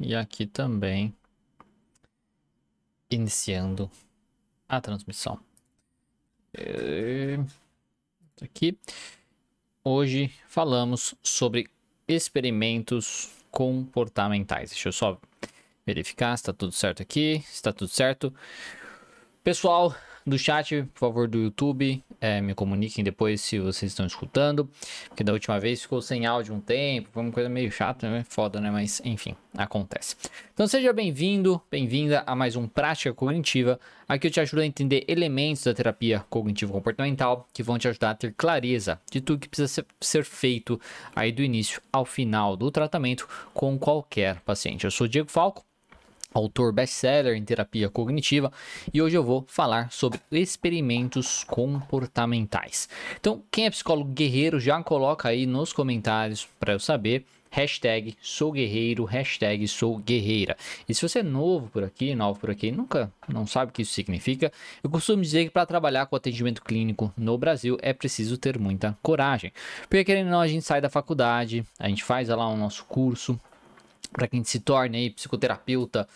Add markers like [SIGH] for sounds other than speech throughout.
e aqui também iniciando a transmissão. É, aqui hoje falamos sobre experimentos comportamentais. Deixa eu só verificar se está tudo certo aqui, está tudo certo. Pessoal, do chat, por favor, do YouTube, é, me comuniquem depois se vocês estão escutando, porque da última vez ficou sem áudio um tempo, foi uma coisa meio chata, né? Foda, né? Mas enfim, acontece. Então seja bem-vindo, bem-vinda a mais um Prática Cognitiva. Aqui eu te ajudo a entender elementos da terapia cognitivo-comportamental que vão te ajudar a ter clareza de tudo que precisa ser, feito aí do início ao final do tratamento com qualquer paciente. Eu sou Diego Falco autor best-seller em terapia cognitiva, e hoje eu vou falar sobre experimentos comportamentais. Então, quem é psicólogo guerreiro já coloca aí nos comentários para eu saber. Hashtag sou guerreiro, hashtag sou guerreira. E se você é novo por aqui, novo por aqui, nunca não sabe o que isso significa, eu costumo dizer que para trabalhar com atendimento clínico no Brasil é preciso ter muita coragem. Porque querendo ou não, a gente sai da faculdade, a gente faz lá o nosso curso, para que a gente se torne aí psicoterapeuta,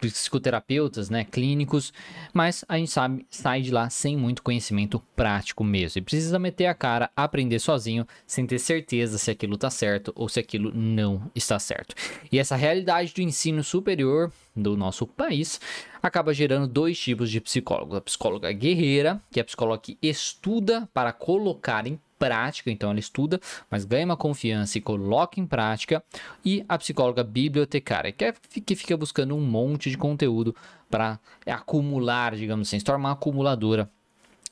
psicoterapeutas, né, clínicos, mas a gente sabe, sai de lá sem muito conhecimento prático mesmo. E precisa meter a cara, aprender sozinho, sem ter certeza se aquilo está certo ou se aquilo não está certo. E essa realidade do ensino superior do nosso país acaba gerando dois tipos de psicólogos. A psicóloga guerreira, que é a psicóloga que estuda para colocar em prática, então ela estuda, mas ganha uma confiança e coloca em prática. E a psicóloga bibliotecária, que, é, que fica buscando um monte de conteúdo para acumular, digamos assim, se tornar uma acumuladora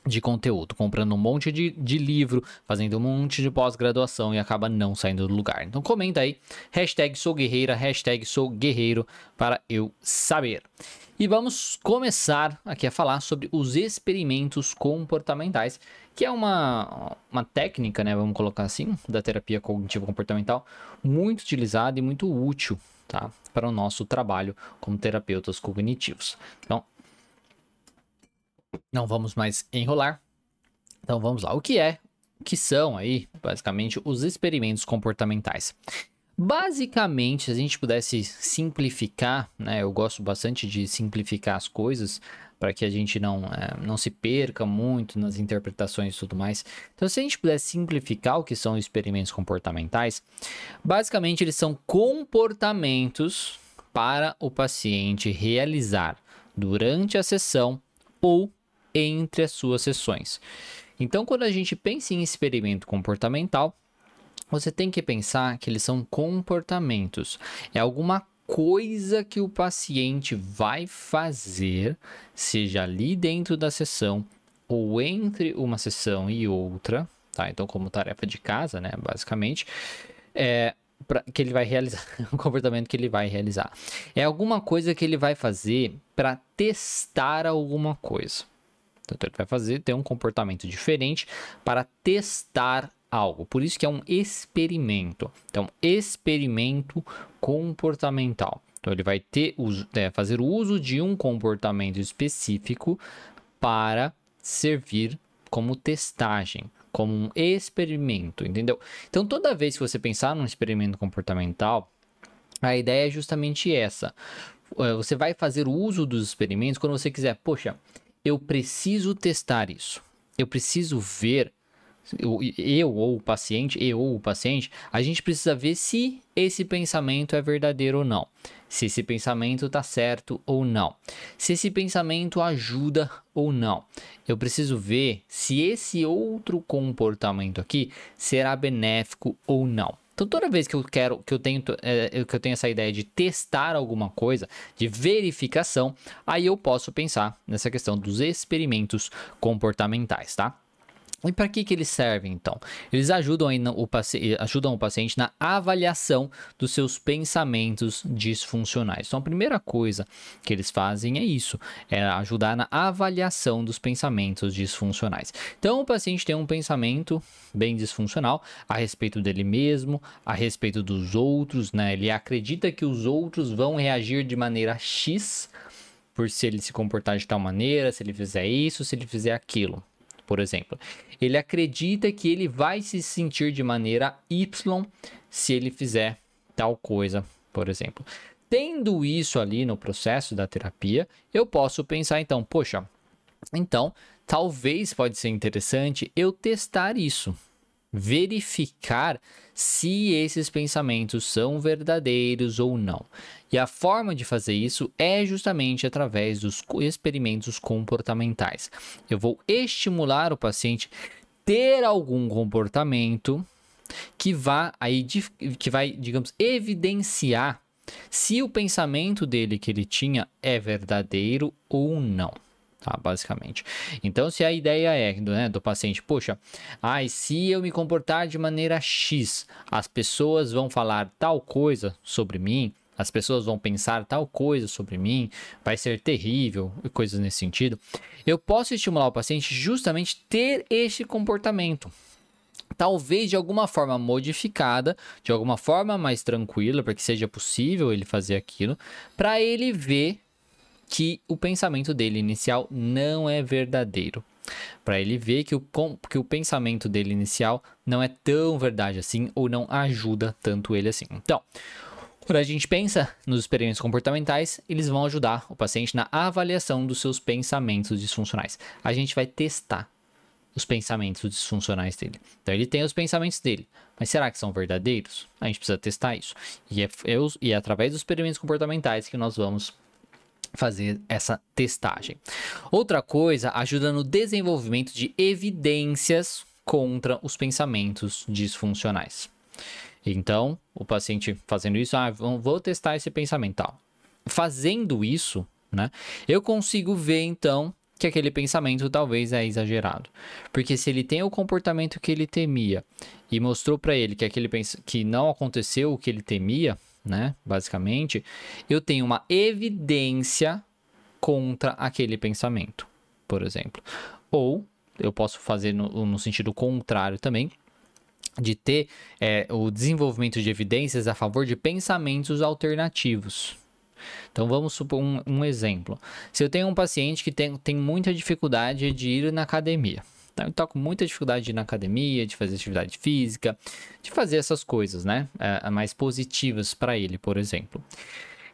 de conteúdo, comprando um monte de, de livro, fazendo um monte de pós-graduação e acaba não saindo do lugar. Então comenta aí, hashtag sou guerreira, hashtag sou guerreiro para eu saber. E vamos começar aqui a falar sobre os experimentos comportamentais, que é uma, uma técnica, né, vamos colocar assim, da terapia cognitivo comportamental, muito utilizada e muito útil, tá, para o nosso trabalho como terapeutas cognitivos. Então, não vamos mais enrolar. Então vamos lá. O que é? O que são aí, basicamente, os experimentos comportamentais? Basicamente, se a gente pudesse simplificar, né? Eu gosto bastante de simplificar as coisas para que a gente não, é, não se perca muito nas interpretações e tudo mais. Então, se a gente pudesse simplificar o que são experimentos comportamentais, basicamente eles são comportamentos para o paciente realizar durante a sessão ou entre as suas sessões. Então, quando a gente pensa em experimento comportamental, você tem que pensar que eles são comportamentos. É alguma coisa que o paciente vai fazer, seja ali dentro da sessão ou entre uma sessão e outra, tá? Então, como tarefa de casa, né, basicamente, é pra, que ele vai realizar, [LAUGHS] um comportamento que ele vai realizar. É alguma coisa que ele vai fazer para testar alguma coisa. Então ele vai fazer ter um comportamento diferente para testar algo. Por isso que é um experimento. Então, experimento comportamental. Então ele vai ter é, fazer uso de um comportamento específico para servir como testagem, como um experimento, entendeu? Então toda vez que você pensar num experimento comportamental, a ideia é justamente essa. É, você vai fazer uso dos experimentos quando você quiser, poxa, eu preciso testar isso. Eu preciso ver eu, eu, ou o paciente, eu ou o paciente, a gente precisa ver se esse pensamento é verdadeiro ou não. Se esse pensamento está certo ou não. Se esse pensamento ajuda ou não. Eu preciso ver se esse outro comportamento aqui será benéfico ou não. Então toda vez que eu quero, que eu tenho, é, que eu tenho essa ideia de testar alguma coisa, de verificação, aí eu posso pensar nessa questão dos experimentos comportamentais, tá? E para que, que eles servem então? Eles ajudam, o ajudam o paciente na avaliação dos seus pensamentos disfuncionais. Então, a primeira coisa que eles fazem é isso: é ajudar na avaliação dos pensamentos disfuncionais. Então, o paciente tem um pensamento bem disfuncional a respeito dele mesmo, a respeito dos outros, né? Ele acredita que os outros vão reagir de maneira X por se ele se comportar de tal maneira, se ele fizer isso, se ele fizer aquilo por exemplo. Ele acredita que ele vai se sentir de maneira Y se ele fizer tal coisa, por exemplo. Tendo isso ali no processo da terapia, eu posso pensar então, poxa, então talvez pode ser interessante eu testar isso, verificar se esses pensamentos são verdadeiros ou não. E a forma de fazer isso é justamente através dos experimentos comportamentais. Eu vou estimular o paciente ter algum comportamento que vá aí que vai, digamos, evidenciar se o pensamento dele que ele tinha é verdadeiro ou não tá? Basicamente. Então, se a ideia é né, do paciente, poxa, ai, se eu me comportar de maneira X, as pessoas vão falar tal coisa sobre mim, as pessoas vão pensar tal coisa sobre mim, vai ser terrível, coisas nesse sentido. Eu posso estimular o paciente justamente ter este comportamento talvez de alguma forma modificada, de alguma forma mais tranquila, para que seja possível ele fazer aquilo, para ele ver que o pensamento dele inicial não é verdadeiro. Para ele ver que o, que o pensamento dele inicial não é tão verdade assim ou não ajuda tanto ele assim. Então, quando a gente pensa nos experimentos comportamentais, eles vão ajudar o paciente na avaliação dos seus pensamentos disfuncionais. A gente vai testar os pensamentos disfuncionais dele. Então, ele tem os pensamentos dele, mas será que são verdadeiros? A gente precisa testar isso. E é, é, e é através dos experimentos comportamentais que nós vamos fazer essa testagem. Outra coisa, ajuda no desenvolvimento de evidências contra os pensamentos disfuncionais. Então, o paciente fazendo isso, ah, vou testar esse pensamento. Tal. Fazendo isso, né, eu consigo ver então que aquele pensamento talvez é exagerado. Porque se ele tem o comportamento que ele temia e mostrou para ele que aquele que não aconteceu o que ele temia, né? Basicamente, eu tenho uma evidência contra aquele pensamento, por exemplo. Ou eu posso fazer no, no sentido contrário também, de ter é, o desenvolvimento de evidências a favor de pensamentos alternativos. Então vamos supor um, um exemplo. Se eu tenho um paciente que tem, tem muita dificuldade de ir na academia, então, ele tá com muita dificuldade de ir na academia, de fazer atividade física, de fazer essas coisas, né? É, é mais positivas para ele, por exemplo.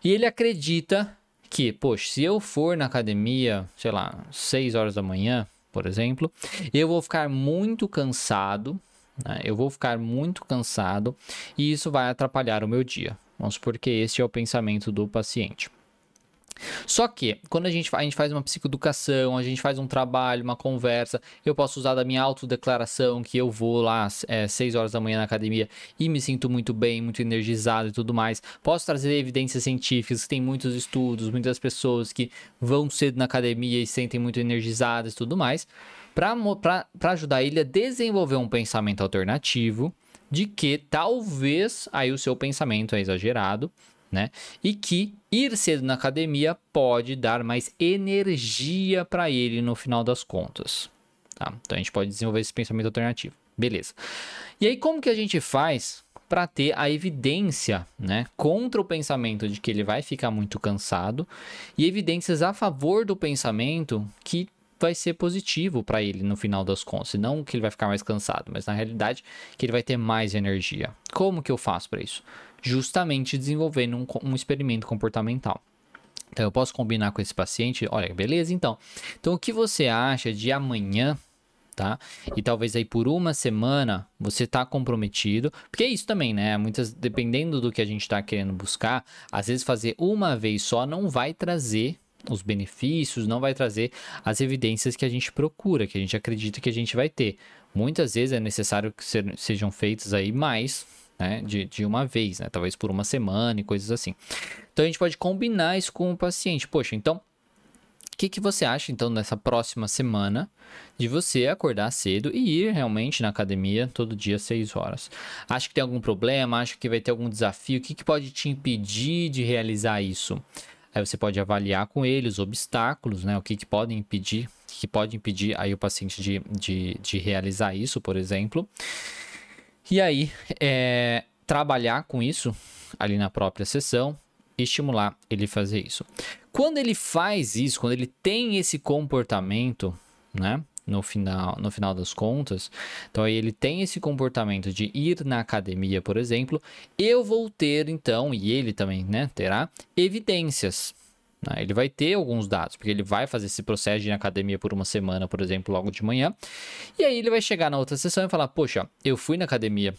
E ele acredita que, poxa, se eu for na academia, sei lá, 6 horas da manhã, por exemplo, eu vou ficar muito cansado, né? eu vou ficar muito cansado e isso vai atrapalhar o meu dia. Vamos supor que esse é o pensamento do paciente. Só que, quando a gente, a gente faz uma psicoeducação, a gente faz um trabalho, uma conversa, eu posso usar da minha autodeclaração que eu vou lá é, 6 horas da manhã na academia e me sinto muito bem, muito energizado e tudo mais. Posso trazer evidências científicas, tem muitos estudos, muitas pessoas que vão cedo na academia e sentem muito energizadas e tudo mais, para ajudar ele a desenvolver um pensamento alternativo de que talvez aí o seu pensamento é exagerado, né? E que ir cedo na academia pode dar mais energia para ele no final das contas. Tá? Então a gente pode desenvolver esse pensamento alternativo. Beleza. E aí, como que a gente faz para ter a evidência né, contra o pensamento de que ele vai ficar muito cansado e evidências a favor do pensamento que vai ser positivo para ele no final das contas. Não que ele vai ficar mais cansado, mas na realidade que ele vai ter mais energia. Como que eu faço para isso? Justamente desenvolvendo um, um experimento comportamental. Então eu posso combinar com esse paciente, olha, beleza, então. Então o que você acha de amanhã, tá? E talvez aí por uma semana você tá comprometido, porque é isso também, né? Muitas dependendo do que a gente está querendo buscar, às vezes fazer uma vez só não vai trazer os benefícios, não vai trazer as evidências que a gente procura, que a gente acredita que a gente vai ter. Muitas vezes é necessário que sejam feitas aí mais né? De, de uma vez, né? Talvez por uma semana e coisas assim. Então a gente pode combinar isso com o paciente. Poxa, então o que, que você acha, então, nessa próxima semana de você acordar cedo e ir realmente na academia todo dia às 6 horas? Acha que tem algum problema? Acha que vai ter algum desafio? O que, que pode te impedir de realizar isso? Aí você pode avaliar com ele os obstáculos, né? O que, que pode impedir, que pode impedir aí o paciente de, de, de realizar isso, por exemplo. E aí, é, trabalhar com isso ali na própria sessão, estimular ele fazer isso. Quando ele faz isso, quando ele tem esse comportamento, né? no final, no final das contas. Então aí ele tem esse comportamento de ir na academia, por exemplo, eu vou ter então, e ele também, né, terá evidências. Né? Ele vai ter alguns dados, porque ele vai fazer esse processo de ir na academia por uma semana, por exemplo, logo de manhã. E aí ele vai chegar na outra sessão e falar: Poxa, eu fui na academia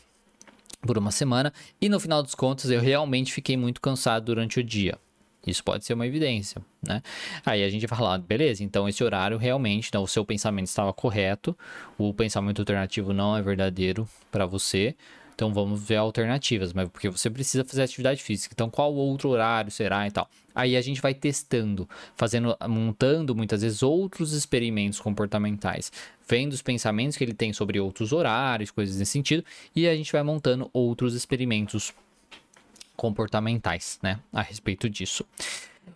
por uma semana e no final dos contos eu realmente fiquei muito cansado durante o dia. Isso pode ser uma evidência, né? Aí a gente vai falar, beleza, então esse horário realmente, então o seu pensamento estava correto, o pensamento alternativo não é verdadeiro para você, então vamos ver alternativas, mas porque você precisa fazer atividade física. Então qual outro horário será e tal. Aí a gente vai testando, fazendo, montando muitas vezes outros experimentos comportamentais, vendo os pensamentos que ele tem sobre outros horários, coisas nesse sentido, e a gente vai montando outros experimentos comportamentais, né, a respeito disso.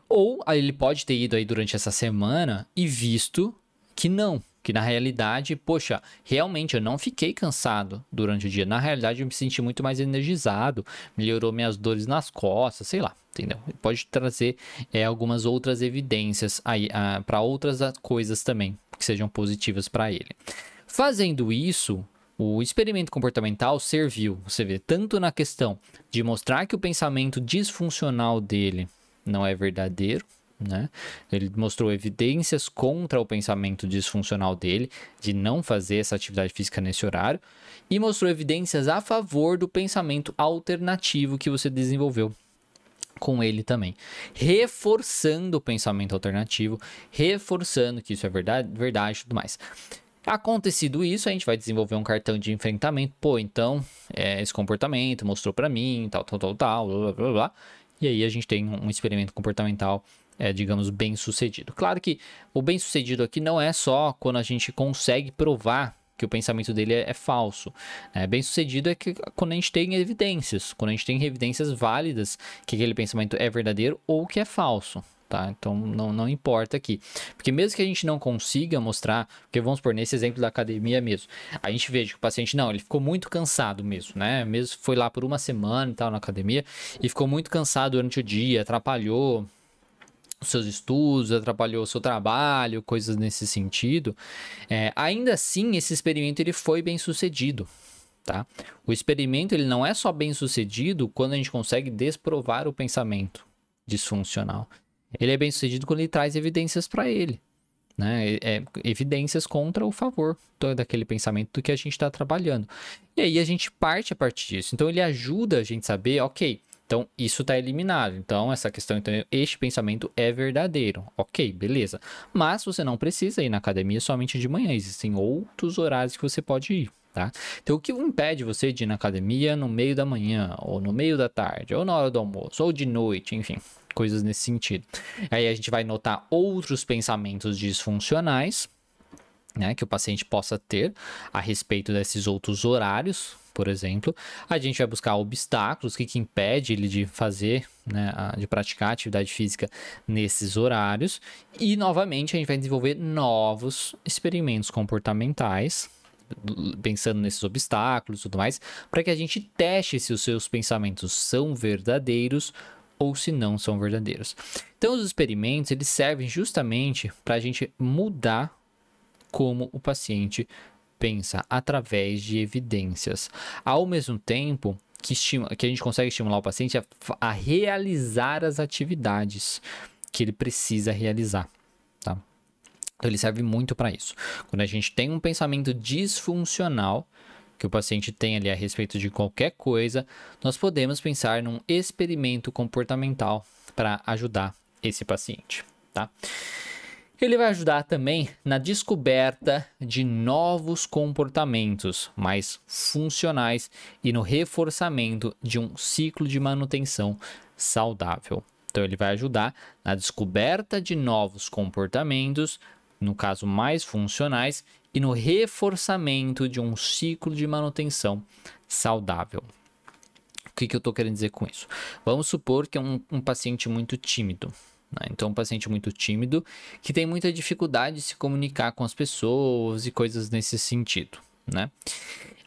Ou ele pode ter ido aí durante essa semana e visto que não, que na realidade, poxa, realmente eu não fiquei cansado durante o dia. Na realidade, eu me senti muito mais energizado, melhorou minhas dores nas costas, sei lá, entendeu? Pode trazer é, algumas outras evidências aí ah, para outras coisas também que sejam positivas para ele. Fazendo isso, o experimento comportamental serviu, você vê, tanto na questão de mostrar que o pensamento disfuncional dele não é verdadeiro, né? Ele mostrou evidências contra o pensamento disfuncional dele, de não fazer essa atividade física nesse horário, e mostrou evidências a favor do pensamento alternativo que você desenvolveu com ele também, reforçando o pensamento alternativo, reforçando que isso é verdade, verdade tudo mais. Acontecido isso, a gente vai desenvolver um cartão de enfrentamento. Pô, então, é, esse comportamento mostrou para mim, tal, tal, tal, tal, blá, blá, blá. E aí a gente tem um experimento comportamental, é, digamos, bem sucedido. Claro que o bem sucedido aqui não é só quando a gente consegue provar que o pensamento dele é, é falso. É, bem sucedido é que quando a gente tem evidências, quando a gente tem evidências válidas que aquele pensamento é verdadeiro ou que é falso tá? Então não, não importa aqui. Porque mesmo que a gente não consiga mostrar, porque vamos por nesse exemplo da academia mesmo, a gente vê que o paciente, não, ele ficou muito cansado mesmo, né? Mesmo foi lá por uma semana e tal na academia e ficou muito cansado durante o dia, atrapalhou os seus estudos, atrapalhou o seu trabalho, coisas nesse sentido. É, ainda assim, esse experimento ele foi bem sucedido. Tá? O experimento ele não é só bem sucedido quando a gente consegue desprovar o pensamento disfuncional. Ele é bem sucedido quando ele traz evidências para ele. Né? É, evidências contra o favor daquele pensamento do que a gente está trabalhando. E aí a gente parte a partir disso. Então ele ajuda a gente a saber, ok, então isso está eliminado. Então essa questão, então este pensamento é verdadeiro. Ok, beleza. Mas você não precisa ir na academia somente de manhã. Existem outros horários que você pode ir. Tá? Então, o que impede você de ir na academia no meio da manhã, ou no meio da tarde, ou na hora do almoço, ou de noite, enfim, coisas nesse sentido. Aí a gente vai notar outros pensamentos disfuncionais, né, que o paciente possa ter a respeito desses outros horários, por exemplo. A gente vai buscar obstáculos, o que, que impede ele de fazer, né, de praticar atividade física nesses horários. E, novamente, a gente vai desenvolver novos experimentos comportamentais, pensando nesses obstáculos e tudo mais, para que a gente teste se os seus pensamentos são verdadeiros ou se não são verdadeiros. Então, os experimentos eles servem justamente para a gente mudar como o paciente pensa através de evidências, ao mesmo tempo que, estima, que a gente consegue estimular o paciente a, a realizar as atividades que ele precisa realizar. Tá? Então, ele serve muito para isso. Quando a gente tem um pensamento disfuncional, que o paciente tem ali a respeito de qualquer coisa, nós podemos pensar num experimento comportamental para ajudar esse paciente, tá? Ele vai ajudar também na descoberta de novos comportamentos mais funcionais e no reforçamento de um ciclo de manutenção saudável. Então, ele vai ajudar na descoberta de novos comportamentos, no caso mais funcionais, e no reforçamento de um ciclo de manutenção saudável. O que, que eu estou querendo dizer com isso? Vamos supor que é um, um paciente muito tímido. Né? Então, um paciente muito tímido que tem muita dificuldade de se comunicar com as pessoas e coisas nesse sentido. Né?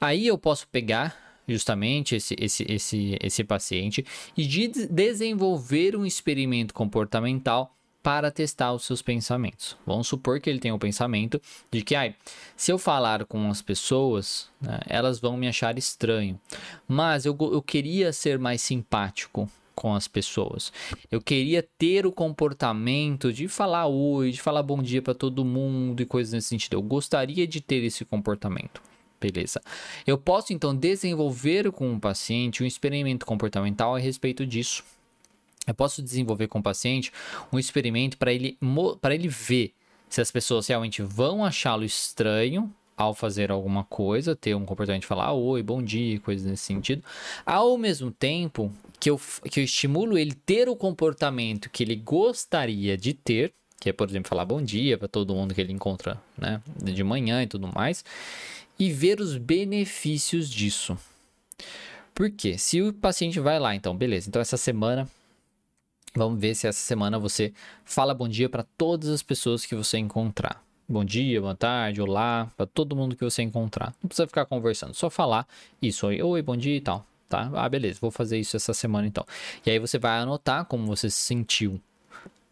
Aí eu posso pegar justamente esse, esse, esse, esse paciente e de desenvolver um experimento comportamental para testar os seus pensamentos. Vamos supor que ele tenha o pensamento de que, ah, se eu falar com as pessoas, né, elas vão me achar estranho, mas eu, eu queria ser mais simpático com as pessoas. Eu queria ter o comportamento de falar oi, de falar bom dia para todo mundo e coisas nesse sentido. Eu gostaria de ter esse comportamento. Beleza. Eu posso então desenvolver com o paciente um experimento comportamental a respeito disso. Eu posso desenvolver com o paciente um experimento para ele, ele ver se as pessoas realmente vão achá-lo estranho ao fazer alguma coisa, ter um comportamento de falar oi, bom dia, coisas nesse sentido, ao mesmo tempo que eu, que eu estimulo ele ter o comportamento que ele gostaria de ter, que é, por exemplo, falar bom dia para todo mundo que ele encontra né, de manhã e tudo mais, e ver os benefícios disso. Por quê? Se o paciente vai lá, então, beleza, então essa semana Vamos ver se essa semana você fala bom dia para todas as pessoas que você encontrar. Bom dia, boa tarde, olá, para todo mundo que você encontrar. Não precisa ficar conversando, só falar isso. Oi, oi, bom dia e tal, tá? Ah, beleza, vou fazer isso essa semana então. E aí você vai anotar como você se sentiu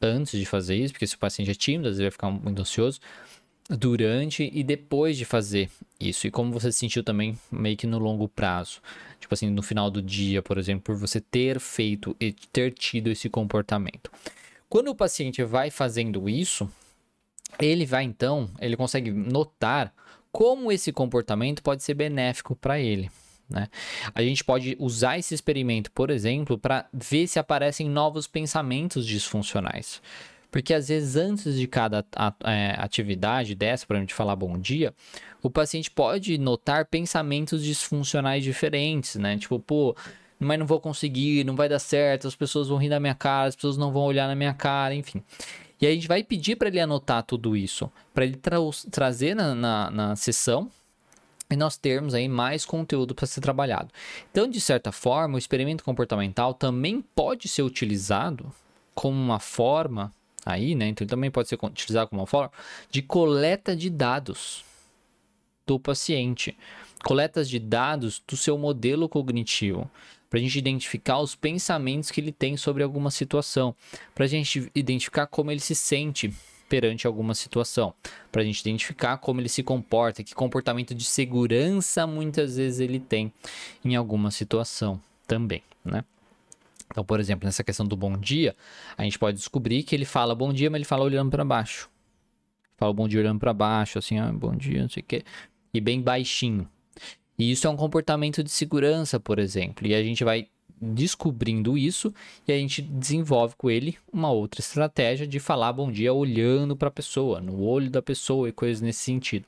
antes de fazer isso, porque se o paciente é tímido, às vezes vai ficar muito ansioso durante e depois de fazer isso. E como você se sentiu também meio que no longo prazo. Tipo assim, no final do dia, por exemplo, por você ter feito e ter tido esse comportamento. Quando o paciente vai fazendo isso, ele vai então, ele consegue notar como esse comportamento pode ser benéfico para ele. Né? A gente pode usar esse experimento, por exemplo, para ver se aparecem novos pensamentos disfuncionais. Porque às vezes antes de cada é, atividade dessa, para a gente falar bom dia, o paciente pode notar pensamentos disfuncionais diferentes, né? Tipo, pô, mas não vou conseguir, não vai dar certo, as pessoas vão rir da minha cara, as pessoas não vão olhar na minha cara, enfim. E aí a gente vai pedir para ele anotar tudo isso, para ele tra trazer na, na, na sessão e nós termos aí mais conteúdo para ser trabalhado. Então, de certa forma, o experimento comportamental também pode ser utilizado como uma forma aí, né? Então ele também pode ser utilizado como uma forma de coleta de dados do paciente, coletas de dados do seu modelo cognitivo, para a gente identificar os pensamentos que ele tem sobre alguma situação, para a gente identificar como ele se sente perante alguma situação, para a gente identificar como ele se comporta, que comportamento de segurança muitas vezes ele tem em alguma situação também, né? Então, por exemplo, nessa questão do bom dia, a gente pode descobrir que ele fala bom dia, mas ele fala olhando para baixo. Fala bom dia olhando para baixo, assim, ah, bom dia, não sei o quê. E bem baixinho. E isso é um comportamento de segurança, por exemplo. E a gente vai descobrindo isso e a gente desenvolve com ele uma outra estratégia de falar bom dia olhando para a pessoa, no olho da pessoa e coisas nesse sentido.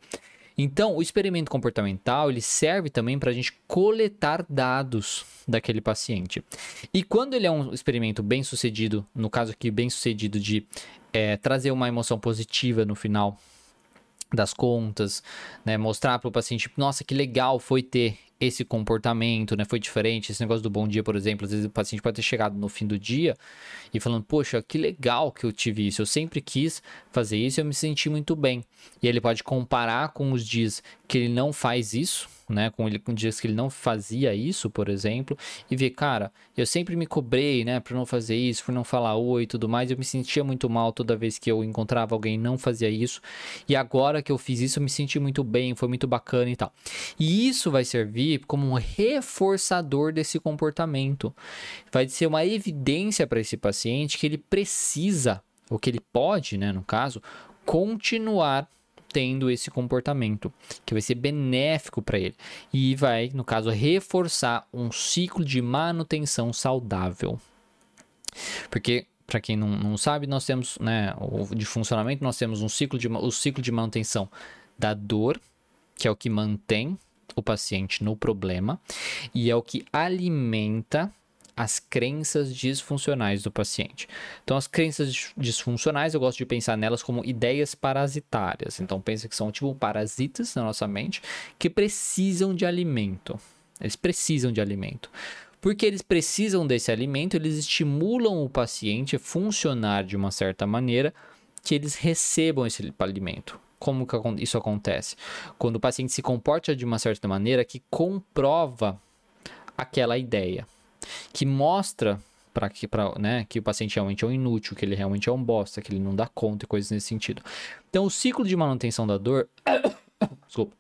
Então, o experimento comportamental ele serve também para a gente coletar dados daquele paciente. E quando ele é um experimento bem sucedido, no caso aqui, bem sucedido de é, trazer uma emoção positiva no final das contas, né, mostrar para o paciente, nossa, que legal foi ter esse comportamento, né? Foi diferente. Esse negócio do bom dia, por exemplo, às vezes o paciente pode ter chegado no fim do dia e falando, poxa, que legal que eu tive isso. Eu sempre quis fazer isso e eu me senti muito bem. E ele pode comparar com os dias que ele não faz isso, né, com ele com dias que ele não fazia isso, por exemplo, e ver, cara, eu sempre me cobrei, né, por não fazer isso, por não falar oi e tudo mais, eu me sentia muito mal toda vez que eu encontrava alguém e não fazia isso, e agora que eu fiz isso, eu me senti muito bem, foi muito bacana e tal. E isso vai servir como um reforçador desse comportamento. Vai ser uma evidência para esse paciente que ele precisa, ou que ele pode, né, no caso, continuar tendo esse comportamento, que vai ser benéfico para ele e vai, no caso, reforçar um ciclo de manutenção saudável. Porque para quem não, não sabe, nós temos, né, de funcionamento, nós temos um ciclo de o ciclo de manutenção da dor, que é o que mantém o paciente no problema e é o que alimenta as crenças disfuncionais do paciente. Então, as crenças disfuncionais, eu gosto de pensar nelas como ideias parasitárias. Então, pensa que são tipo parasitas na nossa mente que precisam de alimento. Eles precisam de alimento. Porque eles precisam desse alimento, eles estimulam o paciente a funcionar de uma certa maneira que eles recebam esse alimento. Como que isso acontece? Quando o paciente se comporta de uma certa maneira que comprova aquela ideia que mostra para que, pra, né, que o paciente realmente é um inútil, que ele realmente é um bosta, que ele não dá conta e coisas nesse sentido. Então, o ciclo de manutenção da dor. [COUGHS] Desculpa.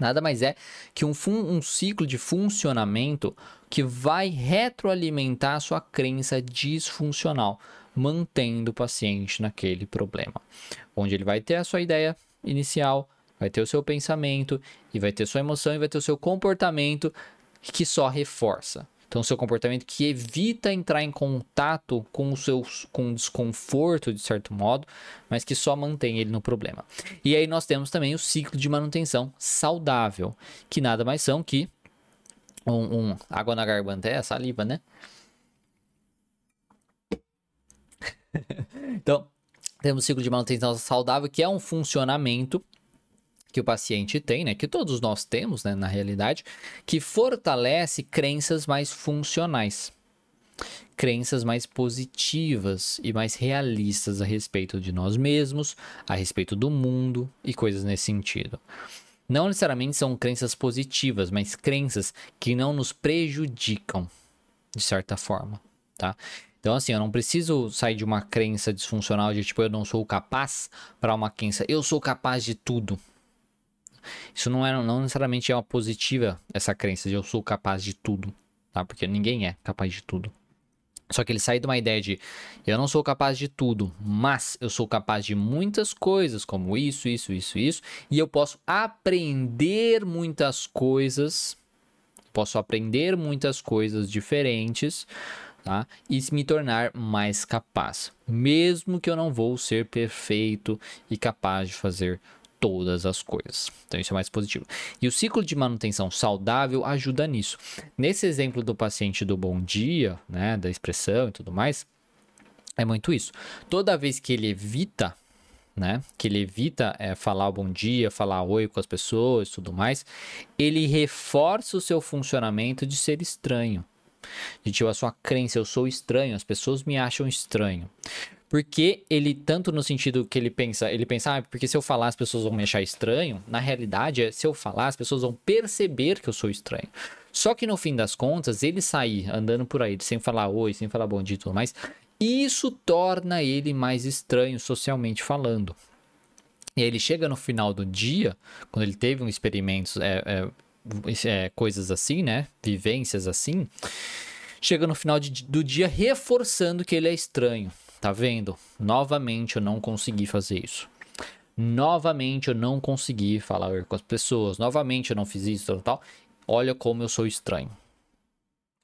Nada mais é que um, um ciclo de funcionamento que vai retroalimentar a sua crença disfuncional, mantendo o paciente naquele problema. Onde ele vai ter a sua ideia inicial, vai ter o seu pensamento, e vai ter sua emoção e vai ter o seu comportamento que só reforça. Então, seu comportamento que evita entrar em contato com o seu com desconforto, de certo modo, mas que só mantém ele no problema. E aí nós temos também o ciclo de manutenção saudável, que nada mais são que um, um água na garganta é saliva, né? [LAUGHS] então, temos o ciclo de manutenção saudável, que é um funcionamento que o paciente tem, né, que todos nós temos, né, na realidade, que fortalece crenças mais funcionais, crenças mais positivas e mais realistas a respeito de nós mesmos, a respeito do mundo e coisas nesse sentido. Não necessariamente são crenças positivas, mas crenças que não nos prejudicam de certa forma, tá? Então, assim, eu não preciso sair de uma crença disfuncional de tipo, eu não sou capaz, para uma crença, eu sou capaz de tudo. Isso não, é, não necessariamente é uma positiva, essa crença de eu sou capaz de tudo, tá? Porque ninguém é capaz de tudo. Só que ele sai de uma ideia de eu não sou capaz de tudo, mas eu sou capaz de muitas coisas, como isso, isso, isso, isso, e eu posso aprender muitas coisas, posso aprender muitas coisas diferentes, tá? E me tornar mais capaz, mesmo que eu não vou ser perfeito e capaz de fazer todas as coisas. Então isso é mais positivo. E o ciclo de manutenção saudável ajuda nisso. Nesse exemplo do paciente do bom dia, né, da expressão e tudo mais, é muito isso. Toda vez que ele evita, né, que ele evita é, falar bom dia, falar oi com as pessoas, tudo mais, ele reforça o seu funcionamento de ser estranho. Tipo, a sua crença, eu sou estranho, as pessoas me acham estranho. Porque ele, tanto no sentido que ele pensa, ele pensa, ah, porque se eu falar as pessoas vão me achar estranho, na realidade, é, se eu falar, as pessoas vão perceber que eu sou estranho. Só que no fim das contas, ele sair andando por aí sem falar oi, sem falar bom dia e tudo mais, isso torna ele mais estranho socialmente falando. E aí ele chega no final do dia, quando ele teve um experimento, é, é, é, coisas assim, né? Vivências assim. Chega no final de, do dia reforçando que ele é estranho. Tá vendo? Novamente eu não consegui fazer isso. Novamente eu não consegui falar com as pessoas. Novamente eu não fiz isso, tal, tal. Olha como eu sou estranho.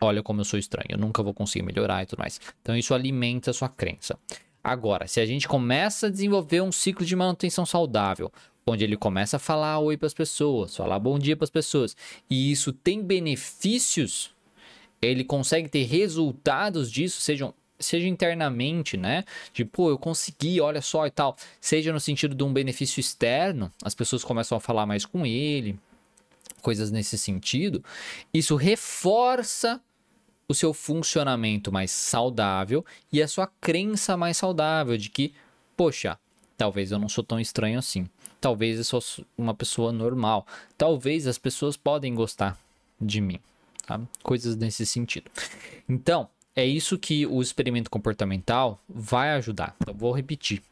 Olha como eu sou estranho. Eu nunca vou conseguir melhorar e tudo mais. Então isso alimenta a sua crença. Agora, se a gente começa a desenvolver um ciclo de manutenção saudável, onde ele começa a falar oi para as pessoas, falar bom dia para as pessoas, e isso tem benefícios, ele consegue ter resultados disso, sejam seja internamente, né? De, pô, eu consegui, olha só e tal. Seja no sentido de um benefício externo, as pessoas começam a falar mais com ele, coisas nesse sentido. Isso reforça o seu funcionamento mais saudável e a sua crença mais saudável de que, poxa, talvez eu não sou tão estranho assim. Talvez eu sou uma pessoa normal. Talvez as pessoas podem gostar de mim. Tá? Coisas nesse sentido. Então, é isso que o experimento comportamental vai ajudar. Eu vou repetir.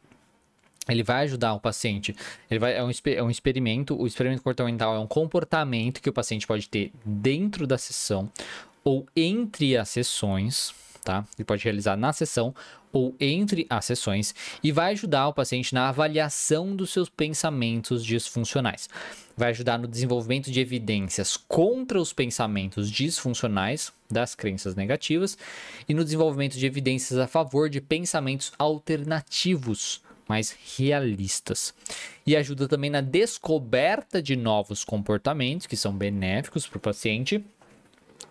Ele vai ajudar o paciente. Ele vai, é, um, é um experimento. O experimento comportamental é um comportamento que o paciente pode ter dentro da sessão ou entre as sessões, tá? Ele pode realizar na sessão ou entre as sessões e vai ajudar o paciente na avaliação dos seus pensamentos disfuncionais. Vai ajudar no desenvolvimento de evidências contra os pensamentos disfuncionais das crenças negativas e no desenvolvimento de evidências a favor de pensamentos alternativos mais realistas. E ajuda também na descoberta de novos comportamentos que são benéficos para o paciente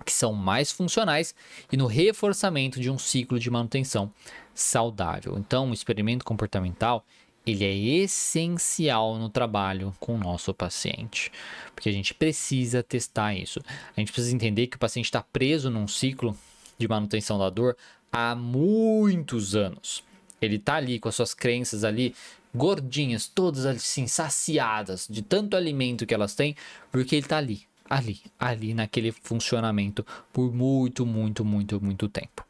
que são mais funcionais e no reforçamento de um ciclo de manutenção saudável. Então, o experimento comportamental ele é essencial no trabalho com o nosso paciente, porque a gente precisa testar isso. A gente precisa entender que o paciente está preso num ciclo de manutenção da dor há muitos anos. Ele está ali com as suas crenças ali gordinhas, todas assim saciadas de tanto alimento que elas têm, porque ele está ali ali, ali naquele funcionamento por muito, muito, muito, muito tempo.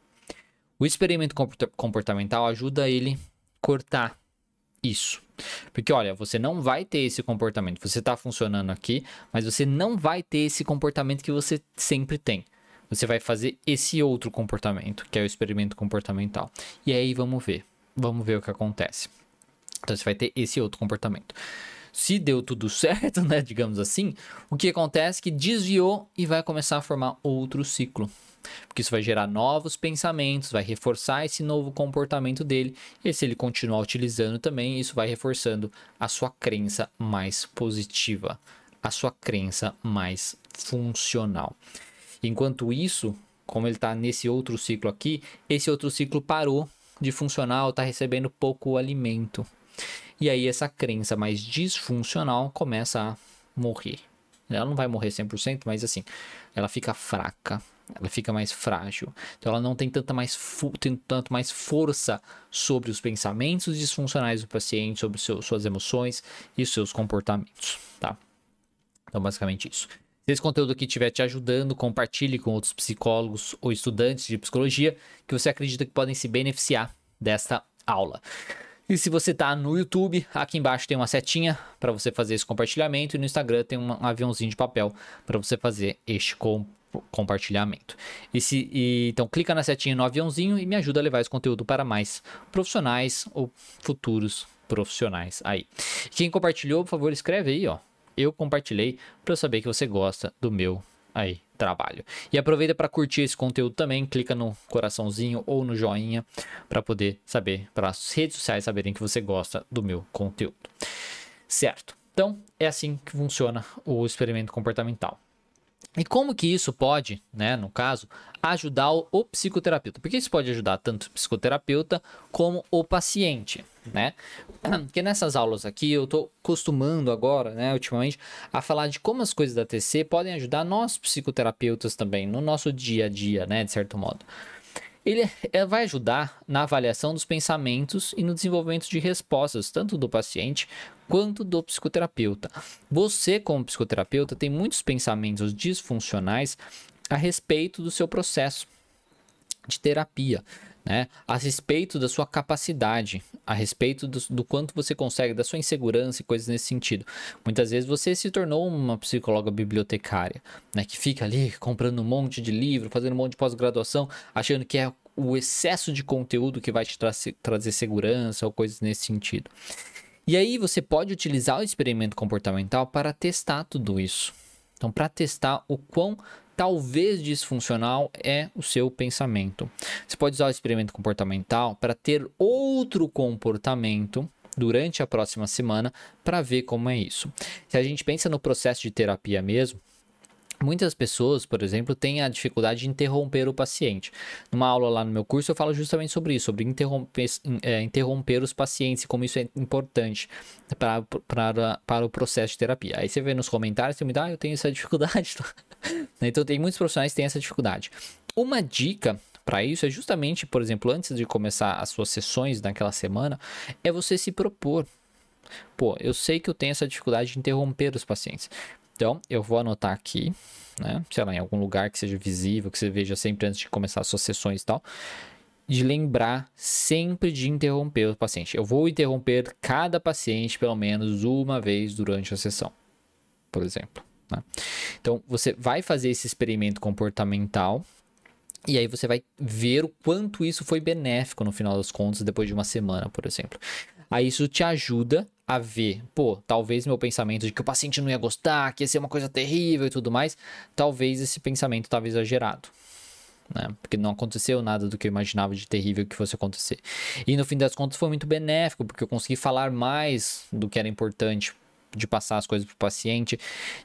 O experimento comportamental ajuda ele cortar isso. Porque olha, você não vai ter esse comportamento. Você está funcionando aqui, mas você não vai ter esse comportamento que você sempre tem. Você vai fazer esse outro comportamento, que é o experimento comportamental. E aí vamos ver. Vamos ver o que acontece. Então você vai ter esse outro comportamento. Se deu tudo [LAUGHS] certo, né, digamos assim, o que acontece é que desviou e vai começar a formar outro ciclo. Porque isso vai gerar novos pensamentos, vai reforçar esse novo comportamento dele, e se ele continuar utilizando também, isso vai reforçando a sua crença mais positiva, a sua crença mais funcional. Enquanto isso, como ele está nesse outro ciclo aqui, esse outro ciclo parou de funcionar, está recebendo pouco alimento. E aí essa crença mais disfuncional começa a morrer. Ela não vai morrer 100%, mas assim, ela fica fraca, ela fica mais frágil. Então ela não tem tanta mais tem tanto mais força sobre os pensamentos disfuncionais do paciente, sobre seu, suas emoções e seus comportamentos, tá? Então basicamente isso. Se esse conteúdo aqui estiver te ajudando, compartilhe com outros psicólogos ou estudantes de psicologia que você acredita que podem se beneficiar desta aula. E se você está no YouTube, aqui embaixo tem uma setinha para você fazer esse compartilhamento e no Instagram tem um aviãozinho de papel para você fazer este com compartilhamento. E se, e, então clica na setinha no aviãozinho e me ajuda a levar esse conteúdo para mais profissionais ou futuros profissionais aí. Quem compartilhou, por favor, escreve aí, ó. Eu compartilhei para eu saber que você gosta do meu aí trabalho. E aproveita para curtir esse conteúdo também, clica no coraçãozinho ou no joinha para poder saber, para as redes sociais saberem que você gosta do meu conteúdo. Certo? Então, é assim que funciona o experimento comportamental. E como que isso pode, né, no caso, ajudar o, o, psicoterapeuta? Porque isso pode ajudar tanto o psicoterapeuta como o paciente, né? [CLEARS THROAT] Porque nessas aulas aqui eu tô costumando agora, né, ultimamente, a falar de como as coisas da TC podem ajudar nós psicoterapeutas também, no nosso dia a dia, né, de certo modo ele é, vai ajudar na avaliação dos pensamentos e no desenvolvimento de respostas, tanto do paciente quanto do psicoterapeuta. Você, como psicoterapeuta, tem muitos pensamentos disfuncionais a respeito do seu processo de terapia. Né, a respeito da sua capacidade, a respeito do, do, quanto você consegue, da sua insegurança e coisas nesse sentido. Muitas vezes você se tornou uma psicóloga bibliotecária, né, que fica ali comprando um monte de livro, fazendo um monte de pós-graduação, achando que é o excesso de conteúdo que vai te tra trazer segurança ou coisas nesse sentido. E aí você pode utilizar o experimento comportamental para testar tudo isso. Então, para testar o quão talvez disfuncional é o seu pensamento. Você pode usar o experimento comportamental para ter outro comportamento durante a próxima semana para ver como é isso. Se a gente pensa no processo de terapia mesmo, Muitas pessoas, por exemplo, têm a dificuldade de interromper o paciente. Numa aula lá no meu curso, eu falo justamente sobre isso, sobre interromper, é, interromper os pacientes e como isso é importante para, o processo de terapia. Aí você vê nos comentários, você me dá, ah, eu tenho essa dificuldade. [LAUGHS] então, tem muitos profissionais que têm essa dificuldade. Uma dica para isso é justamente, por exemplo, antes de começar as suas sessões naquela semana, é você se propor. Pô, eu sei que eu tenho essa dificuldade de interromper os pacientes. Então, eu vou anotar aqui, né? Sei lá, em algum lugar que seja visível, que você veja sempre antes de começar as suas sessões e tal. De lembrar sempre de interromper o paciente. Eu vou interromper cada paciente pelo menos uma vez durante a sessão, por exemplo. Né? Então, você vai fazer esse experimento comportamental e aí você vai ver o quanto isso foi benéfico no final das contas, depois de uma semana, por exemplo. Aí isso te ajuda a ver, pô, talvez meu pensamento de que o paciente não ia gostar, que ia ser uma coisa terrível e tudo mais, talvez esse pensamento estava exagerado. Né? Porque não aconteceu nada do que eu imaginava de terrível que fosse acontecer. E no fim das contas foi muito benéfico, porque eu consegui falar mais do que era importante de passar as coisas para o paciente,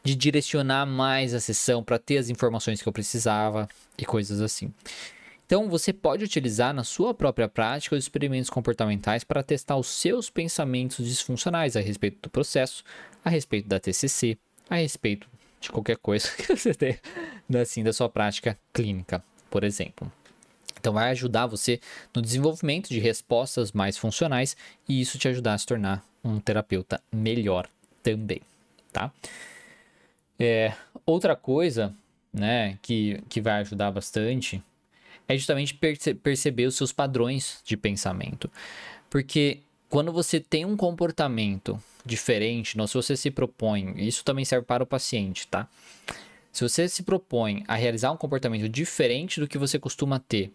de direcionar mais a sessão para ter as informações que eu precisava e coisas assim. Então, você pode utilizar na sua própria prática os experimentos comportamentais para testar os seus pensamentos disfuncionais a respeito do processo, a respeito da TCC, a respeito de qualquer coisa [LAUGHS] que você tenha assim, da sua prática clínica, por exemplo. Então, vai ajudar você no desenvolvimento de respostas mais funcionais e isso te ajudar a se tornar um terapeuta melhor também, tá? É, outra coisa, né, que, que vai ajudar bastante é justamente perce perceber os seus padrões de pensamento. Porque quando você tem um comportamento diferente, se você se propõe, isso também serve para o paciente, tá? Se você se propõe a realizar um comportamento diferente do que você costuma ter,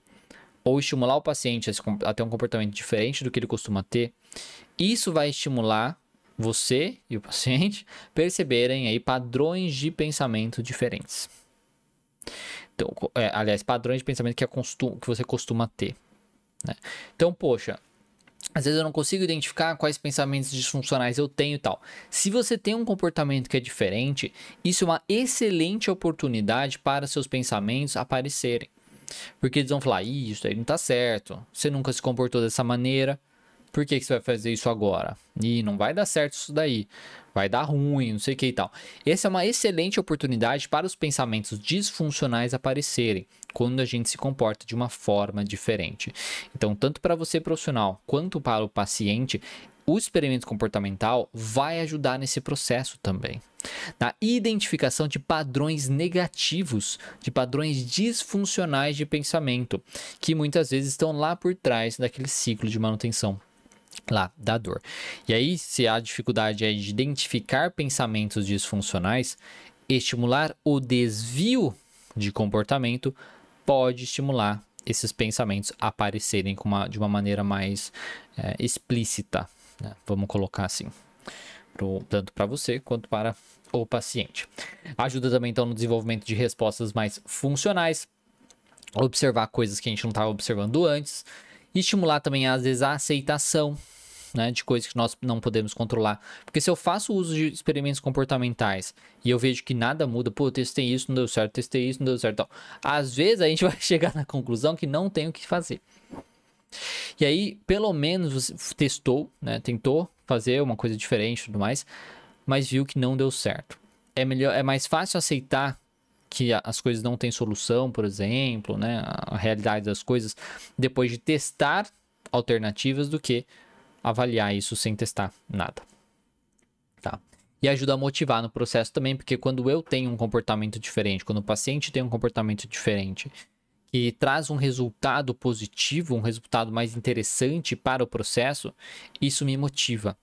ou estimular o paciente a ter um comportamento diferente do que ele costuma ter, isso vai estimular você e o paciente [LAUGHS] perceberem aí padrões de pensamento diferentes. Então, é, aliás, padrões de pensamento que, é costum, que você costuma ter. Né? Então, poxa, às vezes eu não consigo identificar quais pensamentos disfuncionais eu tenho e tal. Se você tem um comportamento que é diferente, isso é uma excelente oportunidade para seus pensamentos aparecerem. Porque eles vão falar, isso aí não tá certo, você nunca se comportou dessa maneira, por que, que você vai fazer isso agora? E não vai dar certo isso daí. Vai dar ruim, não sei o que e tal. Essa é uma excelente oportunidade para os pensamentos disfuncionais aparecerem quando a gente se comporta de uma forma diferente. Então, tanto para você profissional quanto para o paciente, o experimento comportamental vai ajudar nesse processo também. Na identificação de padrões negativos, de padrões disfuncionais de pensamento, que muitas vezes estão lá por trás daquele ciclo de manutenção lá da dor. E aí, se a dificuldade é de identificar pensamentos disfuncionais, estimular o desvio de comportamento pode estimular esses pensamentos aparecerem uma, de uma maneira mais é, explícita, né? vamos colocar assim, pro, tanto para você quanto para o paciente. Ajuda também então no desenvolvimento de respostas mais funcionais, observar coisas que a gente não estava observando antes, e estimular também, às vezes, a aceitação né, de coisas que nós não podemos controlar. Porque se eu faço uso de experimentos comportamentais e eu vejo que nada muda, pô, testei isso, não deu certo, testei isso, não deu certo. Então, às vezes a gente [LAUGHS] vai chegar na conclusão que não tem o que fazer. E aí, pelo menos você testou, né, tentou fazer uma coisa diferente e tudo mais, mas viu que não deu certo. É melhor, é mais fácil aceitar que as coisas não têm solução, por exemplo, né, a realidade das coisas, depois de testar alternativas do que avaliar isso sem testar nada. Tá? E ajuda a motivar no processo também, porque quando eu tenho um comportamento diferente, quando o paciente tem um comportamento diferente, e traz um resultado positivo, um resultado mais interessante para o processo, isso me motiva.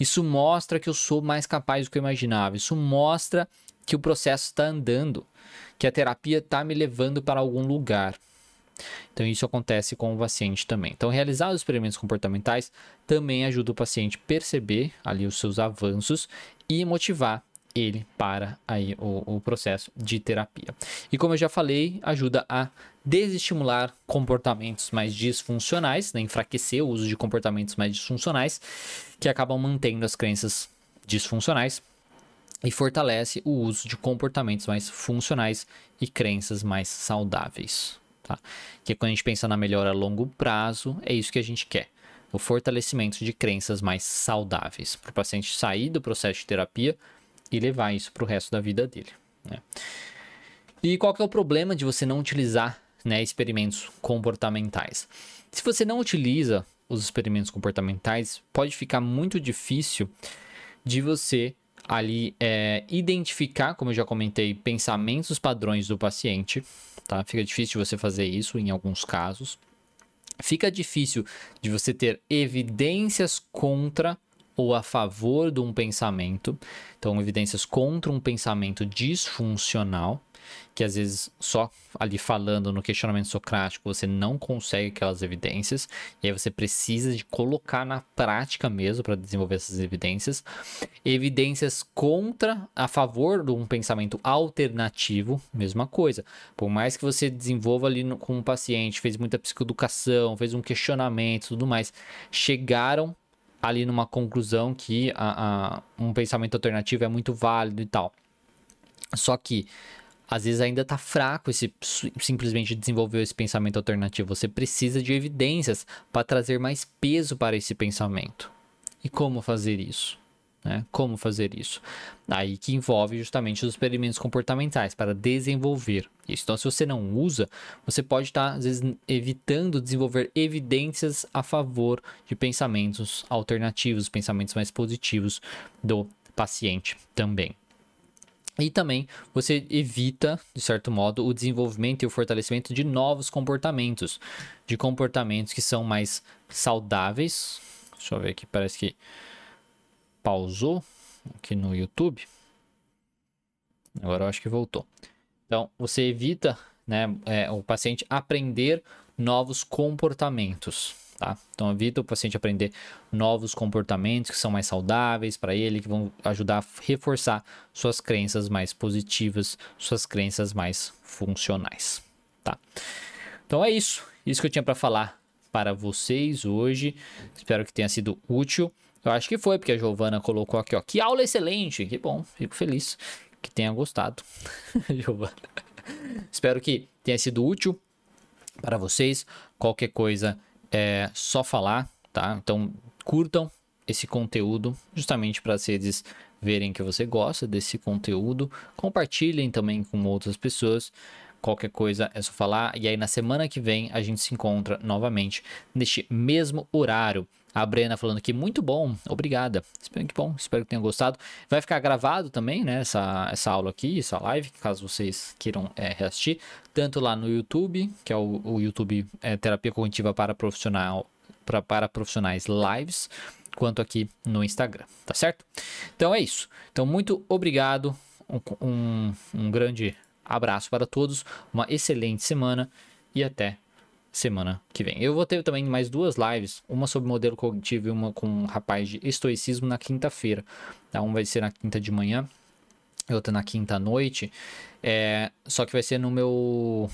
Isso mostra que eu sou mais capaz do que eu imaginava. Isso mostra que o processo está andando que a terapia está me levando para algum lugar. Então, isso acontece com o paciente também. Então, realizar os experimentos comportamentais também ajuda o paciente a perceber ali os seus avanços e motivar ele para aí o, o, processo de terapia. E como eu já falei, ajuda a desestimular comportamentos mais disfuncionais, né, enfraquecer o uso de comportamentos mais disfuncionais, que acabam mantendo as crenças disfuncionais e fortalece o uso de comportamentos mais funcionais e crenças mais saudáveis. Tá? Que quando a gente pensa na melhora a longo prazo, é isso que a gente quer. O fortalecimento de crenças mais saudáveis, para o paciente sair do processo de terapia e levar isso para o resto da vida dele. Né? E qual que é o problema de você não utilizar né, experimentos comportamentais? Se você não utiliza os experimentos comportamentais, pode ficar muito difícil de você ali é, identificar, como eu já comentei, pensamentos padrões do paciente, tá? Fica difícil de você fazer isso em alguns casos. Fica difícil de você ter evidências contra ou a favor de um pensamento. Então, evidências contra um pensamento disfuncional que às vezes só ali falando no questionamento socrático você não consegue aquelas evidências, e aí você precisa de colocar na prática mesmo para desenvolver essas evidências. Evidências contra, a favor de um pensamento alternativo, mesma coisa. Por mais que você desenvolva ali no, com um paciente, fez muita psicoeducação, fez um questionamento tudo mais, chegaram ali numa conclusão que a, a, um pensamento alternativo é muito válido e tal. Só que às vezes ainda está fraco esse simplesmente desenvolver esse pensamento alternativo. Você precisa de evidências para trazer mais peso para esse pensamento. E como fazer isso? Né? Como fazer isso? Aí que envolve justamente os experimentos comportamentais para desenvolver isso. Então, se você não usa, você pode estar, tá, às vezes, evitando desenvolver evidências a favor de pensamentos alternativos, pensamentos mais positivos do paciente também. E também você evita, de certo modo, o desenvolvimento e o fortalecimento de novos comportamentos, de comportamentos que são mais saudáveis. Deixa eu ver aqui, parece que pausou aqui no YouTube. Agora eu acho que voltou. Então, você evita né, é, o paciente aprender novos comportamentos. Tá? Então, evita o paciente aprender novos comportamentos que são mais saudáveis para ele, que vão ajudar a reforçar suas crenças mais positivas, suas crenças mais funcionais. Tá? Então, é isso. Isso que eu tinha para falar para vocês hoje. Espero que tenha sido útil. Eu acho que foi, porque a Giovana colocou aqui, ó. Que aula excelente! Que bom, fico feliz que tenha gostado, [LAUGHS] Giovana. Espero que tenha sido útil para vocês. Qualquer coisa é só falar, tá? Então curtam esse conteúdo justamente para vocês verem que você gosta desse conteúdo. Compartilhem também com outras pessoas. Qualquer coisa é só falar. E aí na semana que vem a gente se encontra novamente neste mesmo horário. A Brena falando que muito bom, obrigada. Espero que bom, espero que tenham gostado. Vai ficar gravado também, né? Essa, essa aula aqui, essa live, caso vocês queiram é, reassistir, tanto lá no YouTube, que é o, o YouTube é, Terapia Cognitiva para Profissional, pra, para Profissionais Lives, quanto aqui no Instagram, tá certo? Então é isso. Então, muito obrigado. um, um, um grande abraço para todos, uma excelente semana e até semana que vem. Eu vou ter também mais duas lives, uma sobre modelo cognitivo e uma com um rapaz de estoicismo na quinta-feira. Tá? Um vai ser na quinta de manhã, outra na quinta à noite. É, só que vai ser no meu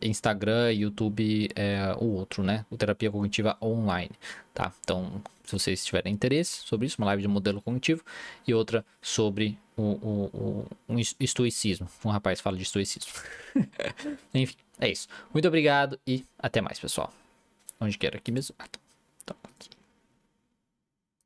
Instagram, YouTube, é, o outro, né? O Terapia Cognitiva Online, tá? Então, se vocês tiverem interesse sobre isso, uma live de modelo cognitivo e outra sobre o, o, o um estoicismo. Um rapaz fala de estoicismo. [LAUGHS] Enfim, é isso. Muito obrigado e até mais, pessoal. Onde quer aqui mesmo.